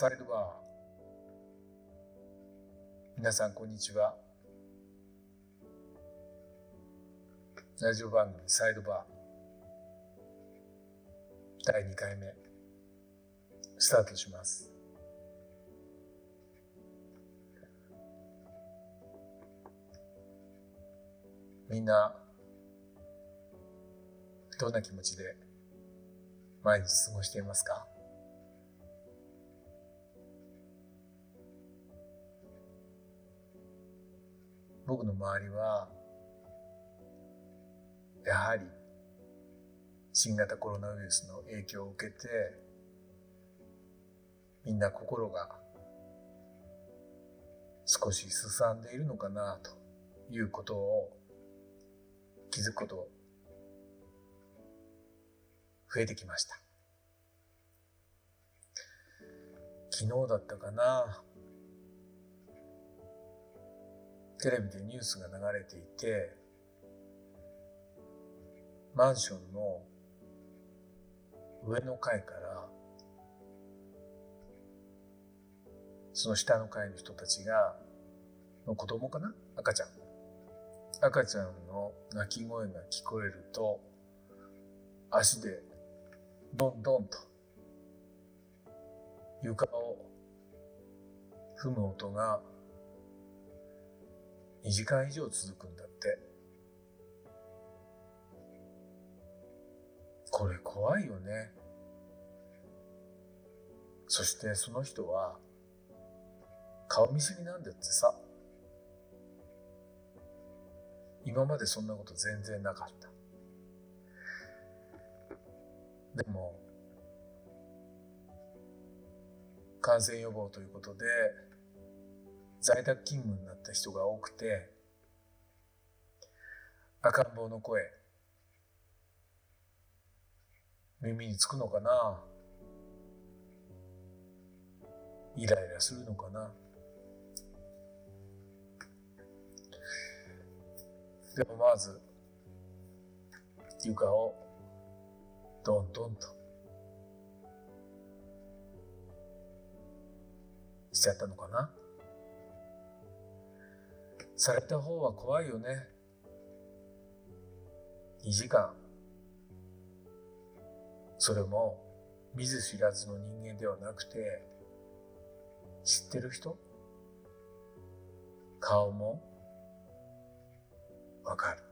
サイドバー。皆さん、こんにちは。ラジオ番組サイドバー。第2回目、スタートします。みんな、どんな気持ちで毎日過ごしていますか？僕の周りは、やはり、新型コロナウイルスの影響を受けて、みんな心が少しすさんでいるのかなということを気づくこと増えてきました。昨日だったかなテレビでニュースが流れていて、マンションの上の階から、その下の階の人たちが、の子供かな？赤ちゃん。赤ちゃんの泣き声が聞こえると、足でドンドンと床を踏む音が2時間以上続くんだって。これ怖いよね。そしてその人は顔見知りなんだってさ。今までそんなこと全然なかった。でも、感染予防ということで、在宅勤務になった人が多くて、赤ん坊の声、耳につくのかな？イライラするのかな？でもまず、床をドンドンとしちゃったのかな？された方は怖いよね。2時間。それも見ず知らずの人間ではなくて、知ってる人？顔も？わかる。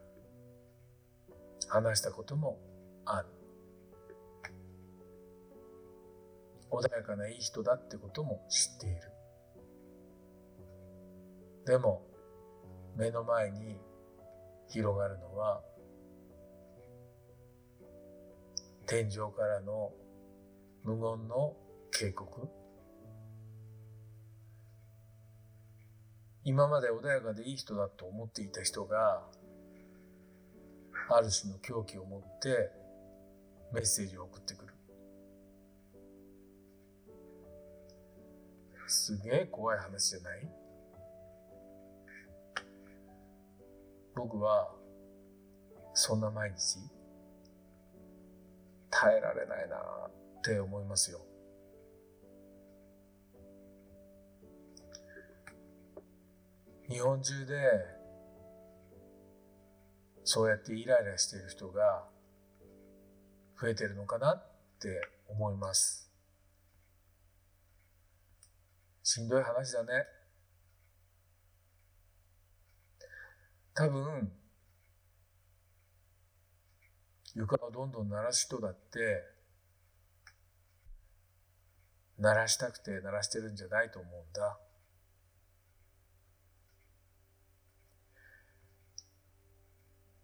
話したこともある。穏やかないい人だってことも知っている。でも、目の前に広がるのは天井からの無言の警告。今まで穏やかでいい人だと思っていた人がある種の狂気を持ってメッセージを送ってくる。すげえ怖い話じゃない？僕はそんな毎日耐えられないなって思いますよ。日本中でそうやってイライラしている人が増えてるのかなって思います。しんどい話だね。多分、床をどんどん鳴らす人だって、鳴らしたくて鳴らしてるんじゃないと思うんだ。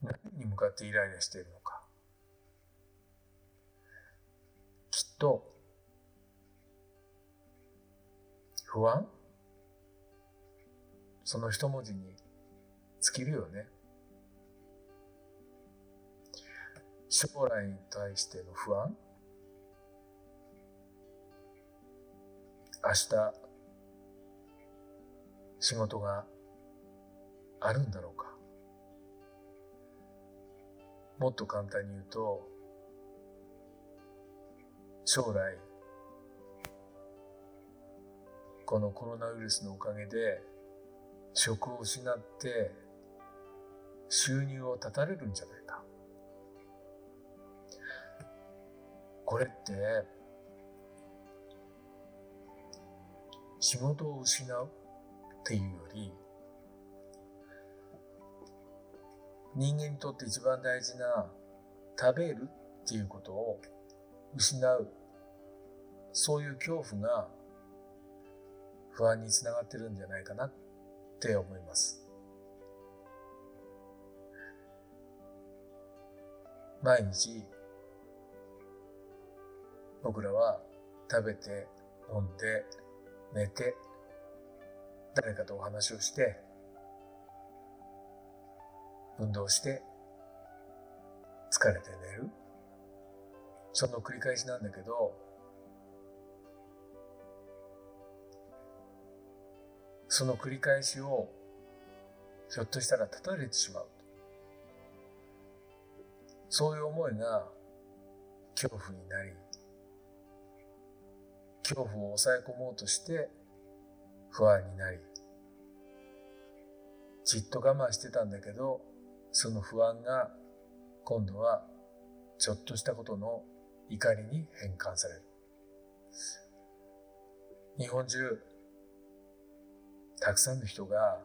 何に向かってイライラしているのか。きっと、不安？その一文字に尽きるよね。将来に対しての不安明日仕事があるんだろうかもっと簡単に言うと将来このコロナウイルスのおかげで職を失って収入を絶たれるんじゃないか。これって仕事を失うっていうより人間にとって一番大事な食べるっていうことを失うそういう恐怖が不安につながってるんじゃないかなって思います。毎日僕らは食べて飲んで寝て誰かとお話をして運動して疲れて寝る。その繰り返しなんだけどその繰り返しをひょっとしたら断たれてしまう。そういう思いが恐怖になり恐怖を抑え込もうとして不安になりじっと我慢してたんだけどその不安が今度はちょっとしたことの怒りに変換される。日本中たくさんの人が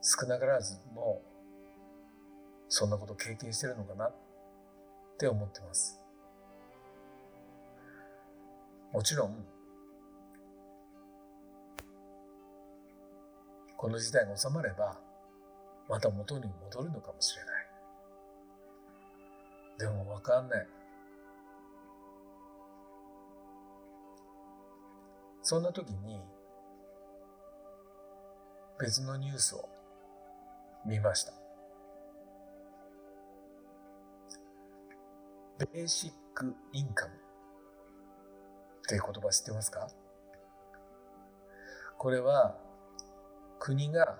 少なからずもうそんなこと経験してるのかなって思ってます。もちろんこの事態が収まればまた元に戻るのかもしれない。でもわかんない。そんな時に別のニュースを見ました。ベーシックインカム。っていう言葉知ってますか？これは国が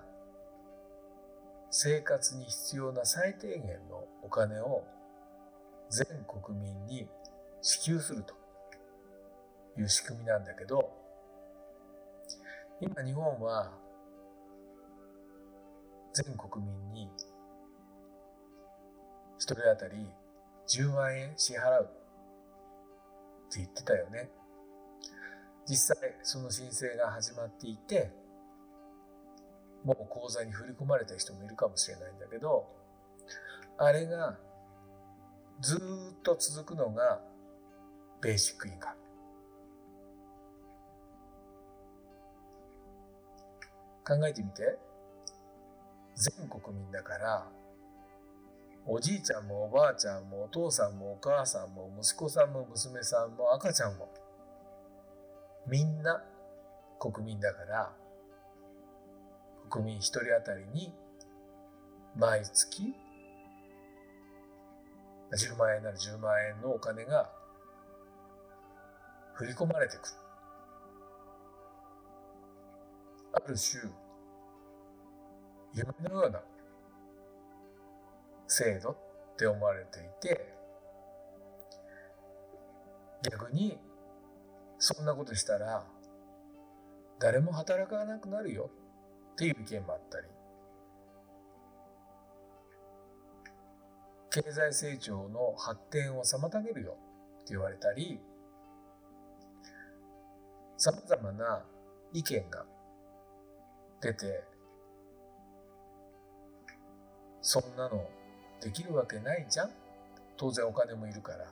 生活に必要な最低限のお金を全国民に支給するという仕組みなんだけど今日本は全国民に一人当たり10万円支払うって言ってたよね。実際その申請が始まっていてもう口座に振り込まれた人もいるかもしれないんだけどあれがずっと続くのがベーシックインカム。考えてみて全国民だからおじいちゃんもおばあちゃんもお父さんもお母さんも息子さんも娘さんも赤ちゃんもみんな国民だから国民一人当たりに毎月10万円なら10万円のお金が振り込まれてくる。ある種夢のような制度って思われていて逆にそんなことしたら誰も働かなくなるよっていう意見もあったり経済成長の発展を妨げるよって言われたりさまざまな意見が出てそんなのできるわけないじゃん当然お金もいるから。っ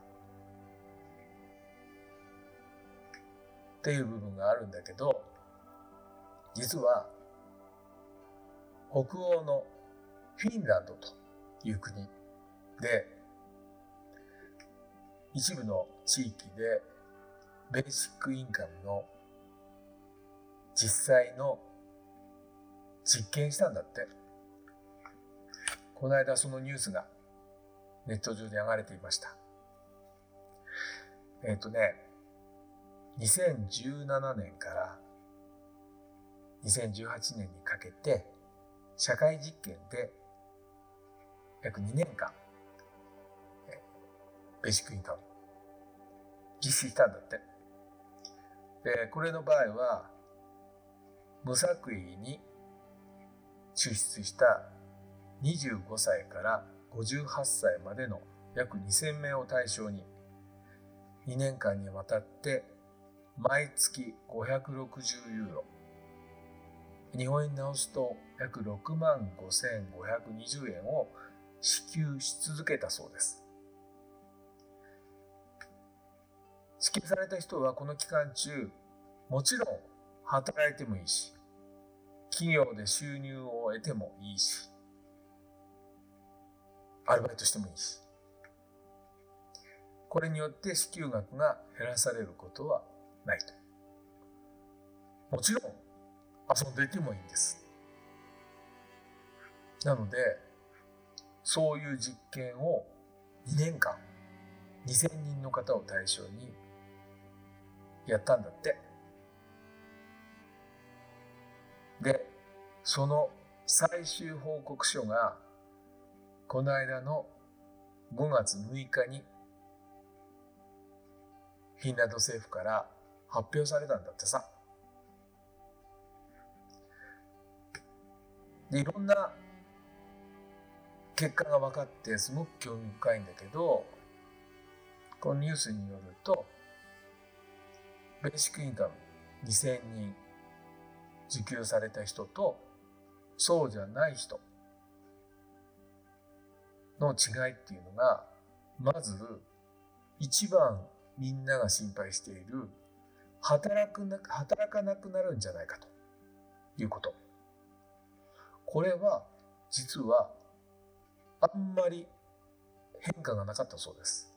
ていう部分があるんだけど実は北欧のフィンランドという国で一部の地域でベーシックインカムの実際の実験したんだって。この間そのニュースがネット上で流れていました。えっ、ー、とね、2017年から2018年にかけて社会実験で約2年間ベーシックインカム実施したんだって。で、これの場合は、無作為に出出した25歳から58歳までの約2000名を対象に2年間にわたって毎月560ユーロ。日本円に直すと約6万5520円を支給し続けたそうです。支給された人はこの期間中もちろん働いてもいいし企業で収入を得てもいいしアルバイトしてもいいし。これによって支給額が減らされることはないと。もちろん遊んでいてもいいんです。なのでそういう実験を2年間2000人の方を対象にやったんだって。でその最終報告書がこの間の5月6日にフィンランド政府から発表されたんだってさ。でいろんな結果が分かってすごく興味深いんだけどこのニュースによるとベーシックインカム2000人受給された人とそうじゃない人の違いっていうのがまず一番みんなが心配している働くな働かなくなるんじゃないかということ。これは実はあんまり変化がなかったそうです。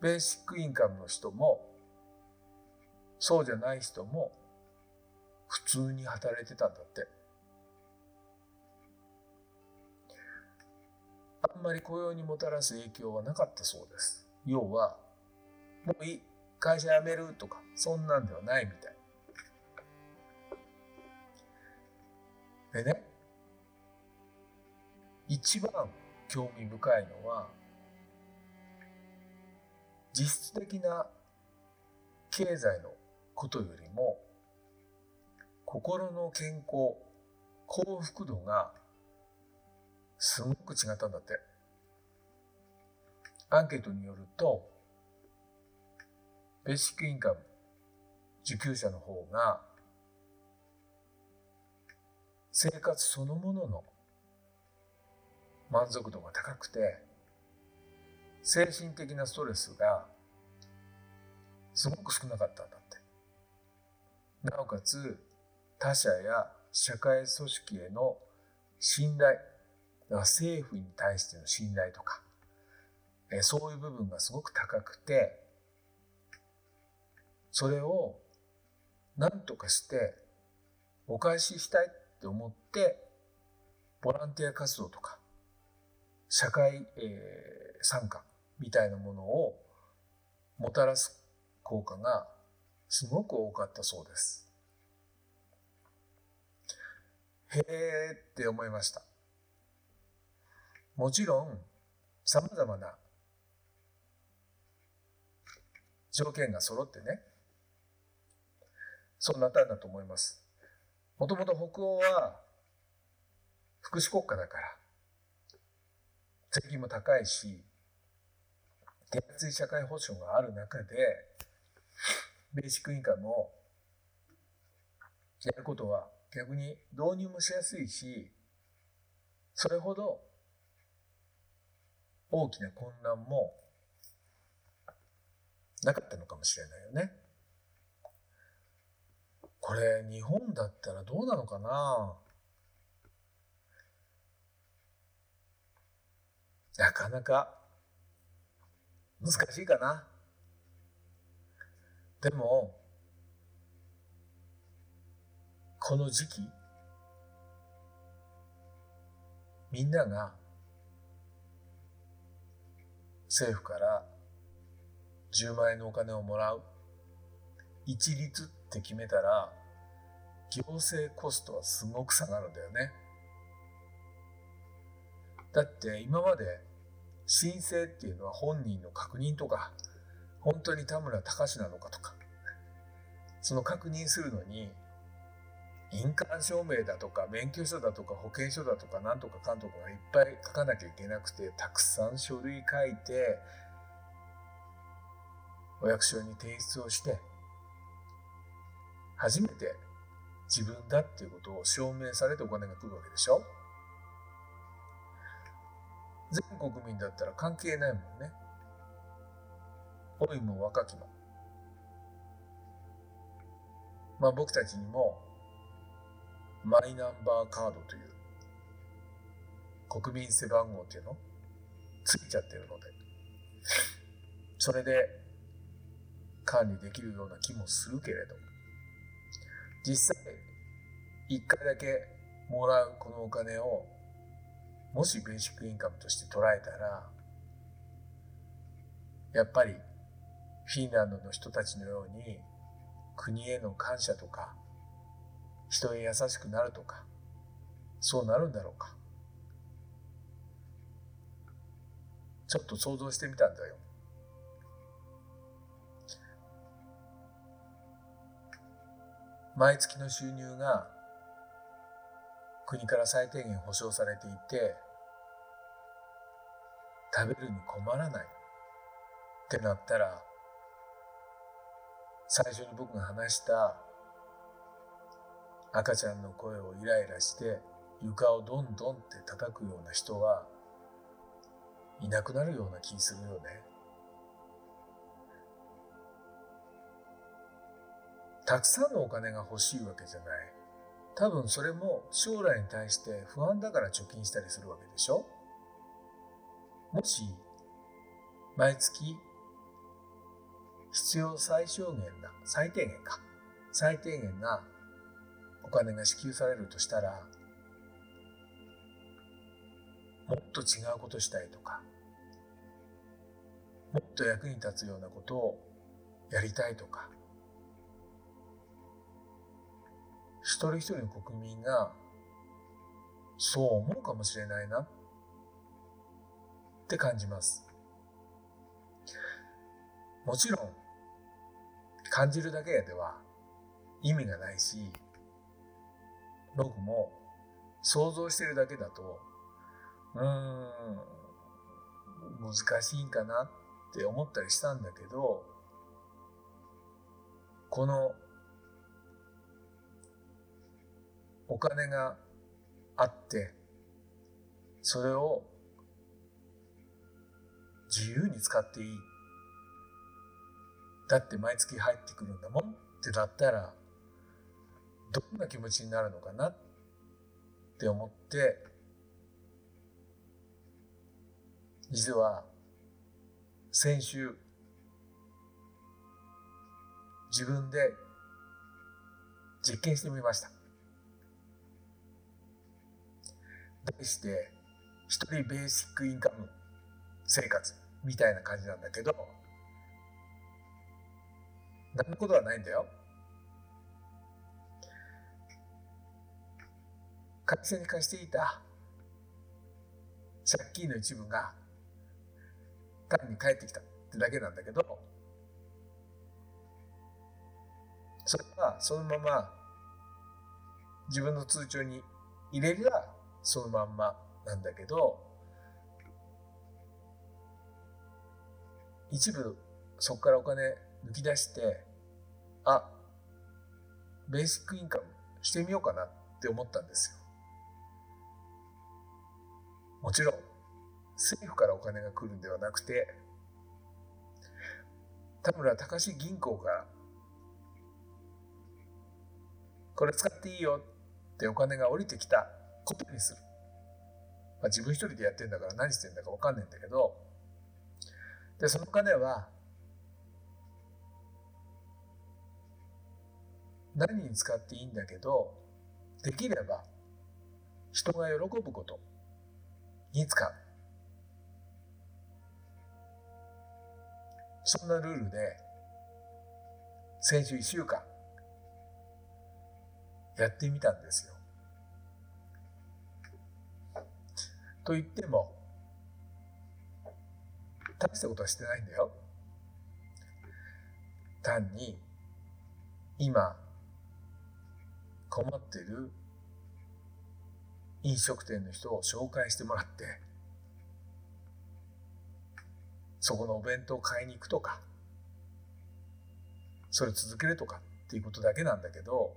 ベーシックインカムの人もそうじゃない人も普通に働いてたんだって。あんまり雇用にもたらす影響はなかったそうです。要は、もういい、会社辞めるとか、そんなんではないみたい。でね、一番興味深いのは、実質的な経済のことよりも、心の健康、幸福度がすごく違ったんだって。アンケートによると、ベーシックインカム受給者の方が、生活そのものの満足度が高くて、精神的なストレスがすごく少なかったんだって。なおかつ、他者や社会組織への信頼、だから政府に対しての信頼とか、えそういう部分がすごく高くて、それを何とかしてお返ししたいって思って、ボランティア活動とか、社会、え、参加みたいなものをもたらす効果がすごく多かったそうです。へえって思いました。もちろん、様々な条件が揃ってね、そうなったんだと思います。もともと北欧は福祉国家だから、税金も高いし、手厚い社会保障がある中で、ベーシックインカムをやることは逆に導入もしやすいし、それほど大きな混乱もなかったのかもしれないよね。これ日本だったらどうなのかな？なかなか難しいかな？でも、この時期、みんなが政府から10万円のお金をもらう。一律って決めたら、行政コストはすごく下がるんだよね。だって今まで申請っていうのは本人の確認とか、本当に田村隆なのかとか、その確認するのに印鑑証明だとか免許証だとか保険証だとかなんとかかんとかがいっぱい書かなきゃいけなくてたくさん書類書いてお役所に提出をして初めて自分だっていうことを証明されてお金が来るわけでしょ？全国民だったら関係ないもんね。老いも若きも。まあ僕たちにもマイナンバーカードという国民背番号っていうの？ついちゃってるので。それで管理できるような気もするけれど実際一回だけもらうこのお金をもしベーシックインカムとして捉えたらやっぱりフィンランドの人たちのように国への感謝とか人へ優しくなるとかそうなるんだろうか。ちょっと想像してみたんだよ。毎月の収入が国から最低限保障されていて食べるに困らない。ってなったら最初に僕が話した赤ちゃんの声をイライラして床をどんどんって叩くような人はいなくなるような気するよね。たくさんのお金が欲しいわけじゃない。多分それも将来に対して不安だから貯金したりするわけでしょもし毎月必要最小限な、最低限か。最低限なお金が支給されるとしたら、もっと違うことしたいとか、もっと役に立つようなことをやりたいとか、一人一人の国民がそう思うかもしれないなって感じます。もちろん感じるだけでは意味がないし僕も想像してるだけだとうーん難しいんかなって思ったりしたんだけどこのお金があってそれを自由に使っていい。だって毎月入ってくるんだもんってなったらどんな気持ちになるのかなって思って実は先週自分で実験してみました題して一人ベーシックインカム生活みたいな感じなんだけど何のことはないんだよ。会社に貸していた借金の一部が単に返ってきたってだけなんだけどそれはそのまま自分の通帳に入れりゃそのまんまなんだけど一部そこからお金抜き出してあベーシックインカムしてみようかなって思ったんですよ。もちろん政府からお金が来るんではなくて田村隆銀行からこれ使っていいよってお金が降りてきたことにする、まあ、自分一人でやってんだから何してんだか分かんないんだけどでその金は何に使っていいんだけどできれば人が喜ぶこと。に使うそんなルールで先週1週間やってみたんですよ。と言っても大したことはしてないんだよ。単に今困ってる飲食店の人を紹介してもらってそこのお弁当を買いに行くとかそれ続けるとかっていうことだけなんだけど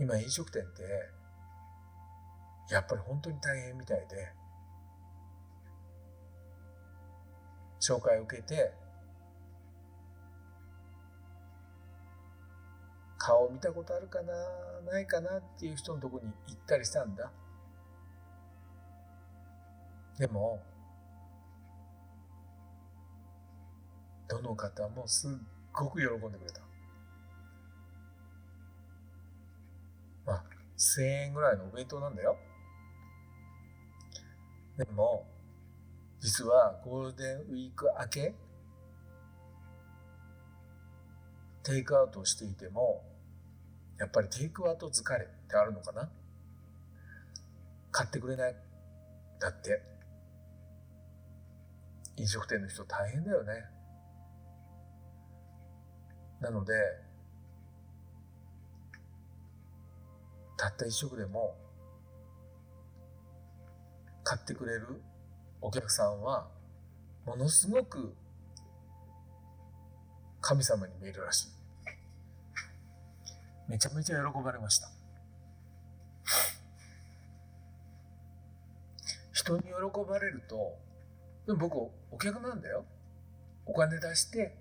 今飲食店ってやっぱり本当に大変みたいで紹介を受けて顔見たことあるかな？ないかなっていう人のとこに行ったりしたんだ。でもどの方もすっごく喜んでくれた。まあ1000円ぐらいのお弁当なんだよ。でも実はゴールデンウィーク明けテイクアウトをしていてもやっぱりテイクアウト疲れってあるのかな？買ってくれない？だって。飲食店の人大変だよね。なのでたった一食でも買ってくれるお客さんはものすごく神様に見えるらしい。めちゃめちゃ喜ばれました。人に喜ばれるとでも僕お客なんだよ。お金出して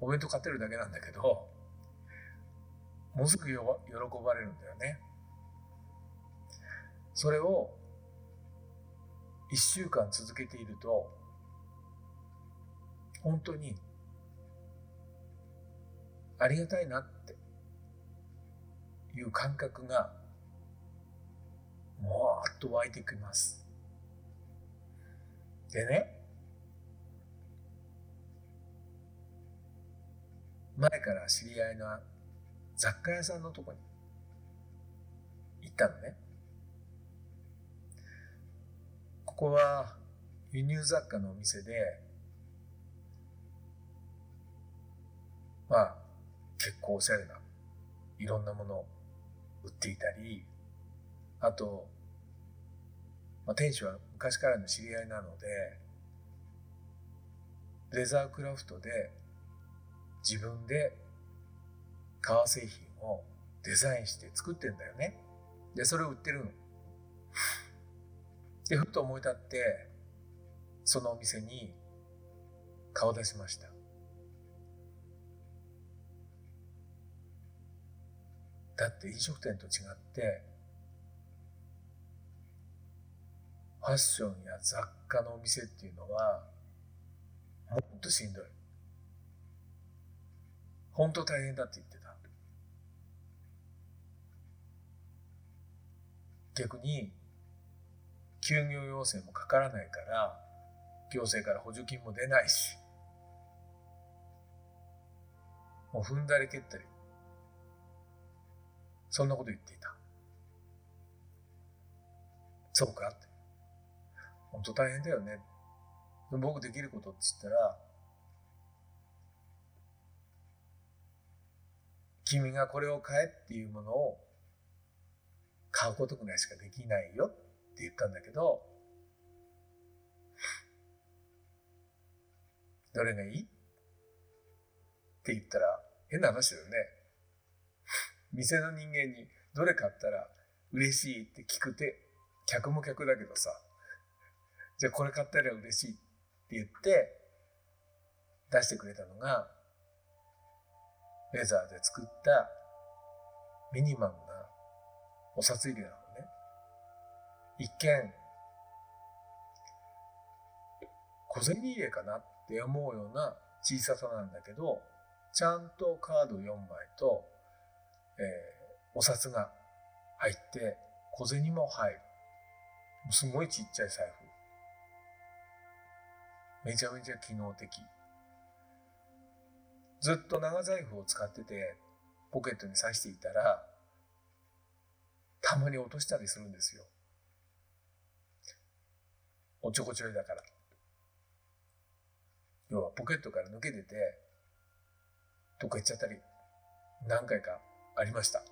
お弁当買ってるだけなんだけどものすごく喜ばれるんだよね。それを一週間続けていると本当にありがたいなっていう感覚がもわっと湧いてきます。でね前から知り合いの雑貨屋さんのとこに行ったのね。ここは輸入雑貨のお店で、まあ、結構おしゃれないろんなものを売っていたり、あと、まあ、店主は昔からの知り合いなので、レザークラフトで自分で革製品をデザインして作ってんだよね。で、それを売ってるの。で、ふと思い立って、そのお店に顔出しました。だって飲食店と違って、ファッションや雑貨のお店っていうのは、もっとしんどい。本当大変だって言ってた。逆に、休業要請もかからないから、行政から補助金も出ないし、もう踏んだり蹴ったり、そんなこと言っていた。そうかって。本当大変だよね。僕できることっつったら、君がこれを買えっていうものを買うことぐらいしかできないよって言ったんだけど、どれがいい？って言ったら変な話だよね。店の人間にどれ買ったら嬉しいって聞くて、客も客だけどさ、じゃあこれ買ったら嬉しいって言って出してくれたのが、レザーで作ったミニマムなお札入れなのね。一見、小銭入れかなって思うような小ささなんだけど、ちゃんとカード4枚と、えお札が入って、小銭も入る。すごいちっちゃい財布。めちゃめちゃ機能的。ずっと長財布を使ってて、ポケットに刺していたら、たまに落としたりするんですよ。おちょこちょいだから。要はポケットから抜けてて、どっか行っちゃったり何回かありました。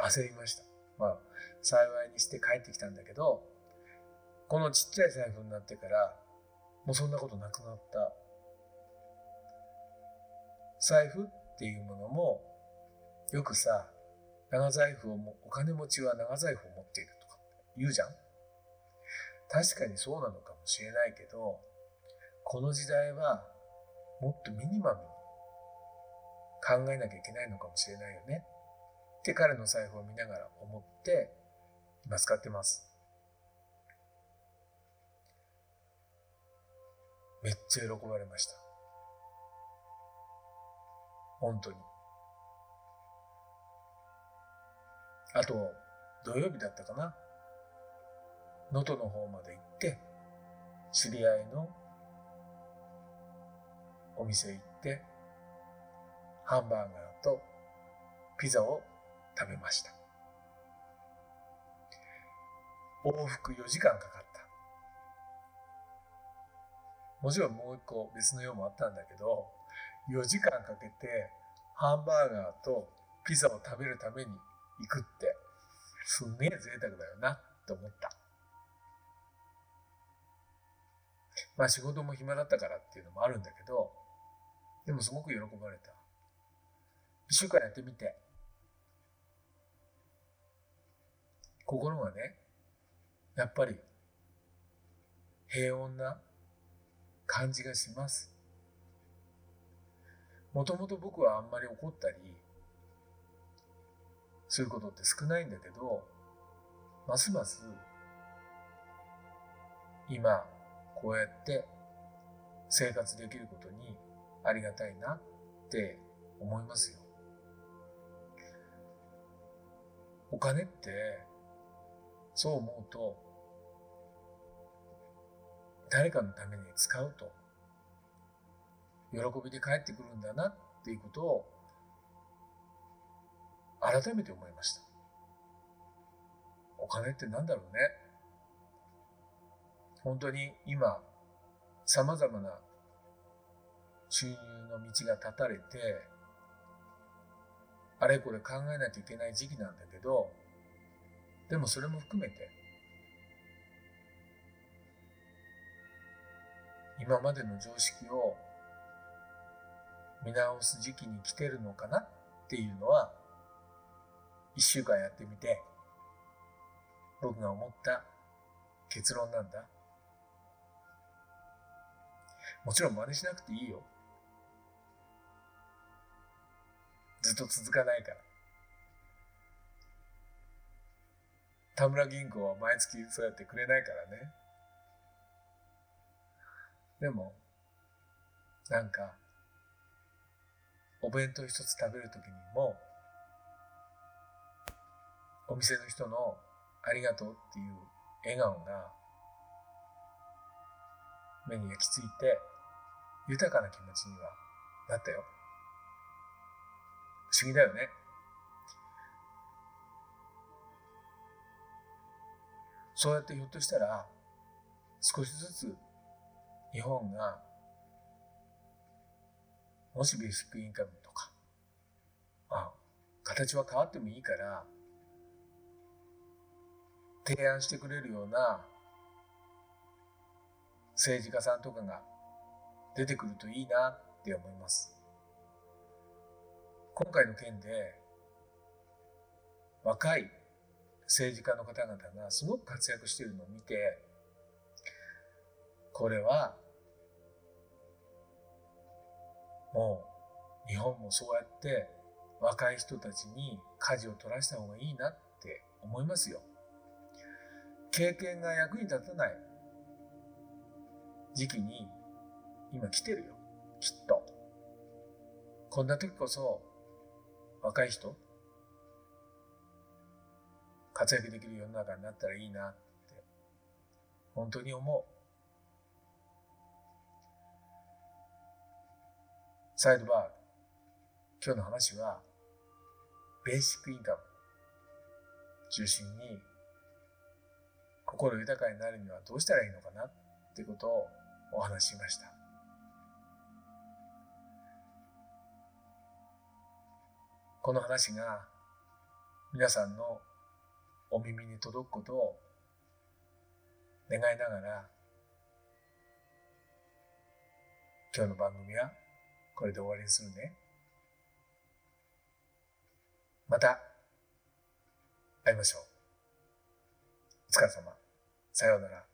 焦りました。まあ、幸いにして帰ってきたんだけど、このちっちゃい財布になってから、もうそんなことなくなった。財布っていうものも、よくさ、長財布をも、お金持ちは長財布を持っているとか言うじゃん確かにそうなのかもしれないけど、この時代はもっとミニマム考えなきゃいけないのかもしれないよねって彼の財布を見ながら思って今使ってます。めっちゃ喜ばれました。本当に。あと、土曜日だったかな。能登の方まで行って、知り合いのお店行って、ハンバーガーとピザを食べました。往復4時間かかった。もちろんもう一個別の用もあったんだけど、4時間かけてハンバーガーとピザを食べるために行くって、すんげえ贅沢だよなって思った。まあ仕事も暇だったからっていうのもあるんだけど、でもすごく喜ばれた。一週間やってみて、心がね、やっぱり平穏な感じがします。もともと僕はあんまり怒ったりすることって少ないんだけど、ますます今こうやって生活できることにありがたいなって思いますよ。お金ってそう思うと誰かのために使うと喜びで帰ってくるんだなっていうことを改めて思いました。お金って何だろうね。本当に今、様々な収入の道が断たれて、あれこれ考えなきゃいけない時期なんだけど、でもそれも含めて、今までの常識を見直す時期に来てるのかなっていうのは、一週間やってみて、僕が思った結論なんだ。もちろん真似しなくていいよ。ずっと続かないから。田村銀行は毎月そうやってくれないからね。でも、なんか、お弁当一つ食べるときにも、お店の人のありがとうっていう笑顔が目に焼き付いて豊かな気持ちにはなったよ。不思議だよね。そうやってひょっとしたら少しずつ日本がもしベーシックインカムとか、まあ、形は変わってもいいから、提案してくれるような政治家さんとかが出てくるといいなって思います。今回の件で若い政治家の方々がすごく活躍しているのを見て、これはもう日本もそうやって若い人たちに舵を取らせた方がいいなって思いますよ。経験が役に立たない時期に今来てるよ。きっと。こんな時こそ若い人活躍できる世の中になったらいいなって本当に思う。サイドバー、今日の話は、ベーシックインカム中心に、心豊かになるにはどうしたらいいのかなってことをお話ししました。この話が皆さんのお耳に届くことを願いながら今日の番組はこれで終わりにするね。また会いましょう。お疲れ様。さようなら。